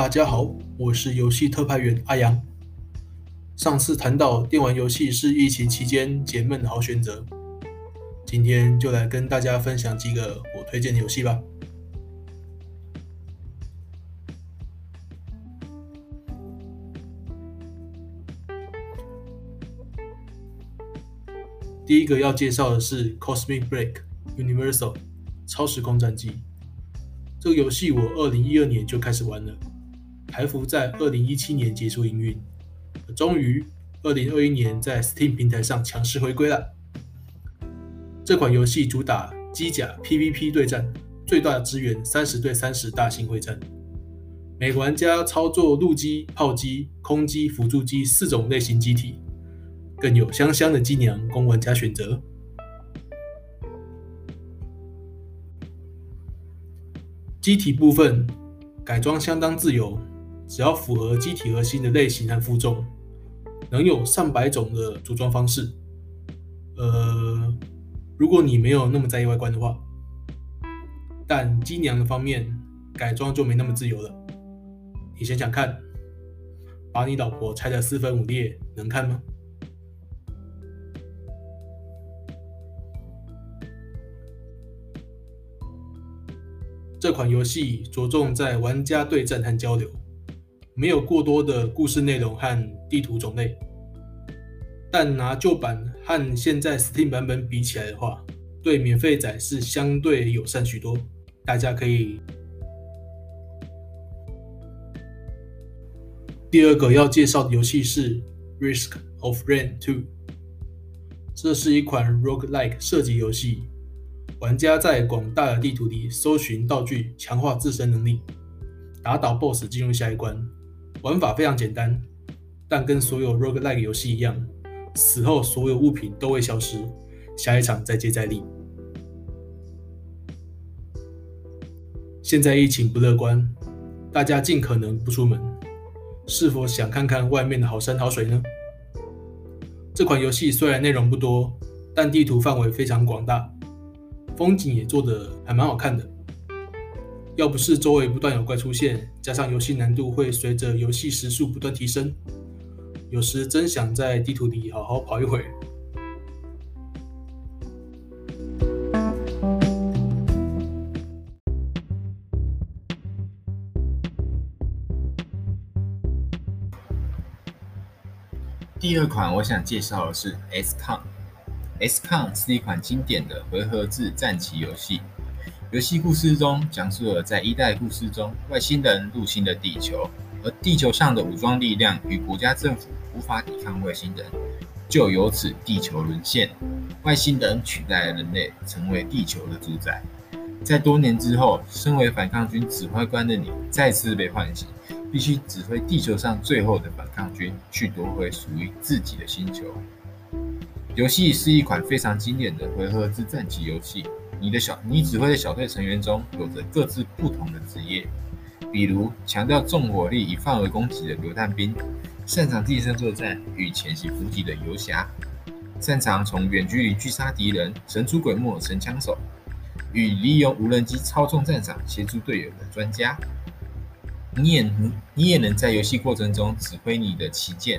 大家好，我是游戏特派员阿阳。上次谈到电玩游戏是疫情期间解闷的好选择，今天就来跟大家分享几个我推荐的游戏吧。第一个要介绍的是《Cosmic Break Universal 超时空战机》。这个游戏我二零一二年就开始玩了，台服在二零一七年结束营运，终于二零二一年在 Steam 平台上强势回归了。这款游戏主打机甲 PVP 对战，最大支援三十对三十大型会战，每个玩家操作陆基、炮机、空机、辅助机四种类型机体。更有香香的机娘供玩家选择。机体部分改装相当自由，只要符合机体核心的类型和负重，能有上百种的组装方式。呃，如果你没有那么在意外观的话，但机娘的方面改装就没那么自由了。你想想看，把你老婆拆得四分五裂，能看吗？这款游戏着重在玩家对战和交流，没有过多的故事内容和地图种类。但拿旧版和现在 Steam 版本比起来的话，对免费仔是相对友善许多。大家可以。第二个要介绍的游戏是《Risk of Rain 2》，这是一款 Roguelike 射击游戏。玩家在广大的地图里搜寻道具，强化自身能力，打倒 BOSS，进入下一关。玩法非常简单，但跟所有 Roguelike 游戏一样，死后所有物品都会消失，下一场再接再厉。现在疫情不乐观，大家尽可能不出门，是否想看看外面的好山好水呢？这款游戏虽然内容不多，但地图范围非常广大。风景也做得还蛮好看的，要不是周围不断有怪出现，加上游戏难度会随着游戏时速不断提升，有时真想在地图里好好跑一会。第二款我想介绍的是 XCOM。XCOM 是一款经典的回合制战棋游戏。游戏故事中讲述了在一代故事中，外星人入侵了地球，而地球上的武装力量与国家政府无法抵抗外星人，就由此地球沦陷，外星人取代了人类，成为地球的主宰。在多年之后，身为反抗军指挥官的你再次被唤醒，必须指挥地球上最后的反抗军，去夺回属于自己的星球。游戏是一款非常经典的回合制战棋游戏。你的小你指挥的小队成员中有着各自不同的职业，比如强调重火力与范围攻击的榴弹兵，擅长近身作战与潜行伏击的游侠，擅长从远距离狙杀敌人神出鬼没神枪手，与利用无人机操纵战场协助队友的专家。你也能你也能在游戏过程中指挥你的旗舰。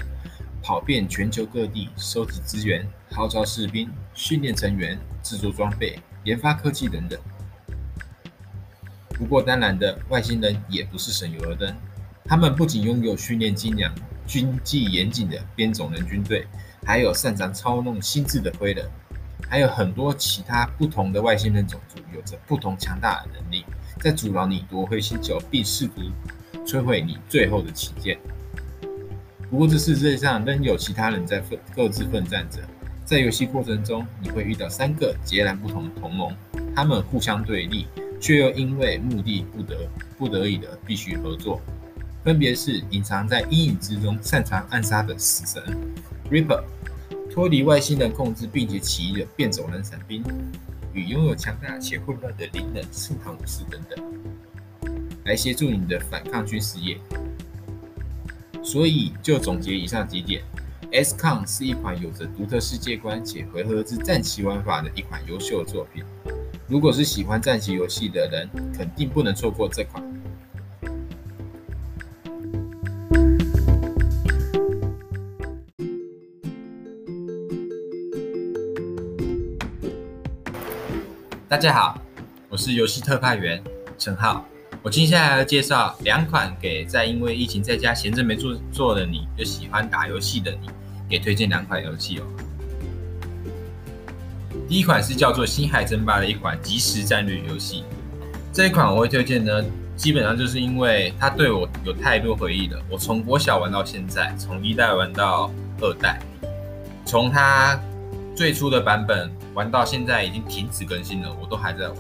跑遍全球各地，收集资源，号召士兵，训练成员，制作装备，研发科技等等。不过，当然的，外星人也不是省油的灯。他们不仅拥有训练精良、军纪严谨的边种人军队，还有擅长操弄心智的灰人，还有很多其他不同的外星人种族，有着不同强大的能力，在阻挠你夺回星球，并试图摧毁你最后的旗舰。不过，这世界上仍有其他人在奋各自奋战着。在游戏过程中，你会遇到三个截然不同的同盟，他们互相对立，却又因为目的不得不得已的必须合作。分别是隐藏在阴影之中、擅长暗杀的死神 Ripper，脱离外星人控制并且起义的变种人伞兵，与拥有强大且混乱的灵能圣堂武士等等，来协助你的反抗军事业。所以，就总结以上几点 scon 是一款有着独特世界观，且回合制战棋玩法的一款优秀作品。如果是喜欢战棋游戏的人，肯定不能错过这款。大家好，我是游戏特派员陈浩，我接下来要介绍两款给在因为疫情在家闲着没做做的你，又喜欢打游戏的你。也推荐两款游戏哦。第一款是叫做《星海争霸》的一款即时战略游戏。这一款我会推荐呢，基本上就是因为它对我有太多回忆了。我从国小玩到现在，从一代玩到二代，从它最初的版本玩到现在已经停止更新了，我都还在玩。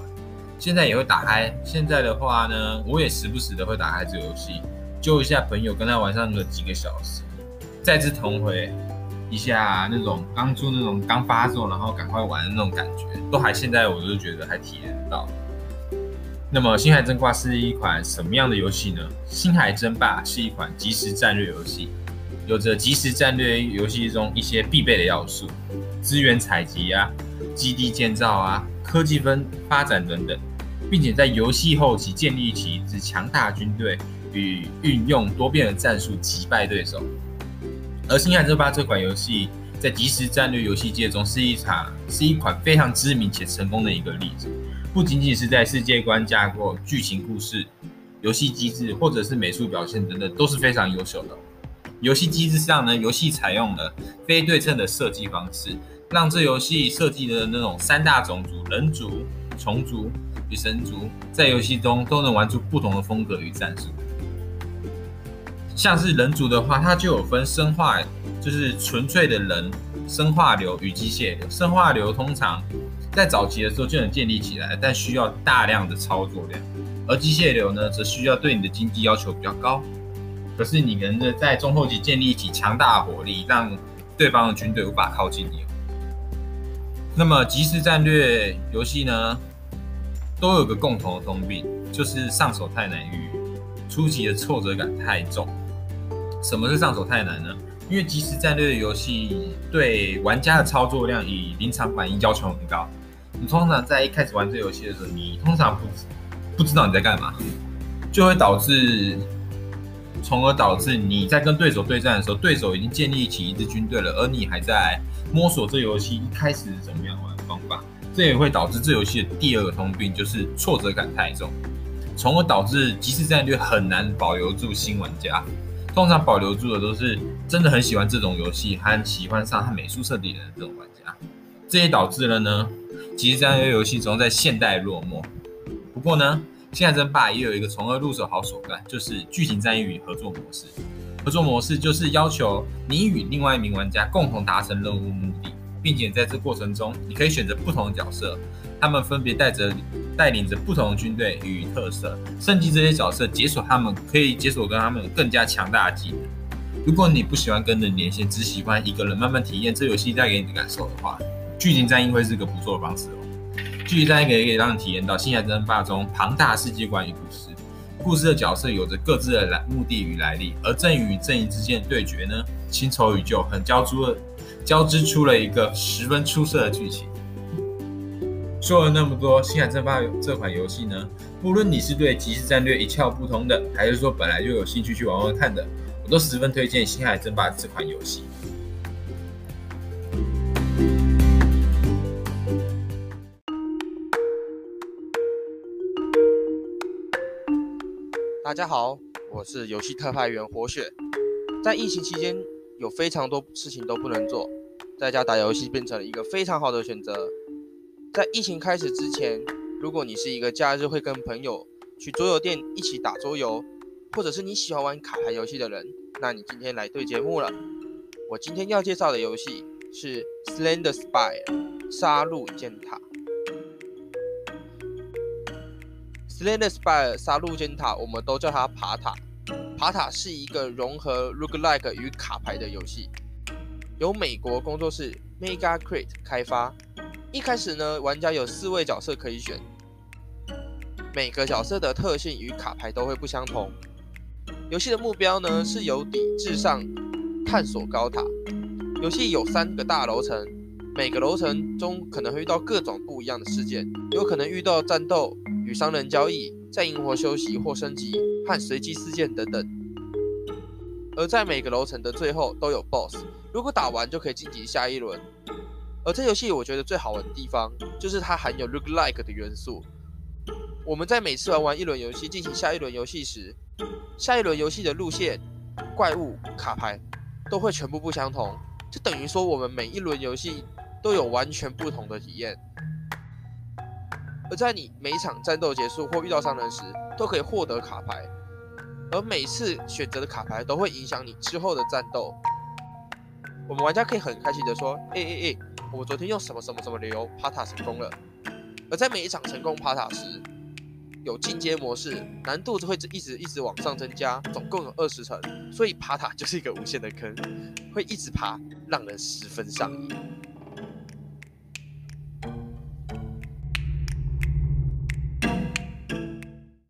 现在也会打开。现在的话呢，我也时不时的会打开这个游戏，救一下朋友跟他玩上个几个小时，再次重回。一下那种刚出那种刚发售，然后赶快玩的那种感觉，都还现在我都觉得还体验得到。那么《星海争霸》是一款什么样的游戏呢？《星海争霸》是一款即时战略游戏，有着即时战略游戏中一些必备的要素，资源采集啊、基地建造啊、科技分发展等等，并且在游戏后期建立起一支强大军队与运用多变的战术击败对手。而《星海争霸》这款游戏在即时战略游戏界中是一场是一款非常知名且成功的一个例子，不仅仅是在世界观架构、剧情故事、游戏机制或者是美术表现等等都是非常优秀的。游戏机制上呢，游戏采用了非对称的设计方式，让这游戏设计的那种三大种族——人族、虫族与神族，在游戏中都能玩出不同的风格与战术。像是人族的话，它就有分生化，就是纯粹的人生化流与机械流。生化流通常在早期的时候就能建立起来，但需要大量的操作量；而机械流呢，则需要对你的经济要求比较高。可是你能在中后期建立起强大的火力，让对方的军队无法靠近你。那么即时战略游戏呢，都有个共同的通病，就是上手太难与初期的挫折感太重。什么是上手太难呢？因为即时战略的游戏对玩家的操作量与临场反应要求很高。你通常在一开始玩这游戏的时候，你通常不不知道你在干嘛，就会导致，从而导致你在跟对手对战的时候，对手已经建立起一支军队了，而你还在摸索这游戏一开始怎么样玩的方法。这也会导致这游戏的第二个通病，就是挫折感太重，从而导致即时战略很难保留住新玩家。通常保留住的都是真的很喜欢这种游戏和喜欢上它美术设计的这种玩家，这也导致了呢，即时战略游戏中在现代落寞。不过呢，现在争霸也有一个从二入手好手段，就是剧情战役与合作模式。合作模式就是要求你与另外一名玩家共同达成任务目的，并且在这过程中，你可以选择不同的角色。他们分别带着带领着不同的军队与特色，升级这些角色，解锁他们可以解锁跟他们更加强大的技能。如果你不喜欢跟人连线，只喜欢一个人慢慢体验这游戏带给你的感受的话，剧情战役会是个不错的方式哦。剧情战役可以可以让你体验到《星海争霸》中庞大世界观与故事，故事的角色有着各自的来目的与来历，而阵营与阵营之间的对决呢，新仇与旧，很交织了交织出了一个十分出色的剧情。说了那么多，《星海争霸》这款游戏呢，不论你是对即时战略一窍不通的，还是说本来就有兴趣去玩玩看的，我都十分推荐《星海争霸》这款游戏。大家好，我是游戏特派员活血。在疫情期间，有非常多事情都不能做，在家打游戏变成了一个非常好的选择。在疫情开始之前，如果你是一个假日会跟朋友去桌游店一起打桌游，或者是你喜欢玩卡牌游戏的人，那你今天来对节目了。我今天要介绍的游戏是《Slender Spire》杀戮尖塔。《Slender Spire》杀戮尖塔，我们都叫它爬塔。爬塔是一个融合 Roguelike 与卡牌的游戏，由美国工作室 Megacrate 开发。一开始呢，玩家有四位角色可以选，每个角色的特性与卡牌都会不相同。游戏的目标呢，是由底至上探索高塔。游戏有三个大楼层，每个楼层中可能会遇到各种不一样的事件，有可能遇到战斗与商人交易，在营火休息或升级和随机事件等等。而在每个楼层的最后都有 BOSS，如果打完就可以晋级下一轮。而这游戏我觉得最好玩的地方，就是它含有 look like 的元素。我们在每次玩完一轮游戏，进行下一轮游戏时，下一轮游戏的路线、怪物、卡牌都会全部不相同，就等于说我们每一轮游戏都有完全不同的体验。而在你每场战斗结束或遇到商人时，都可以获得卡牌，而每次选择的卡牌都会影响你之后的战斗。我们玩家可以很开心的说：“哎哎哎，我昨天用什么什么什么理由爬塔成功了。”而在每一场成功爬塔时，有进阶模式，难度就会一直一直往上增加，总共有二十层，所以爬塔就是一个无限的坑，会一直爬，让人十分上瘾。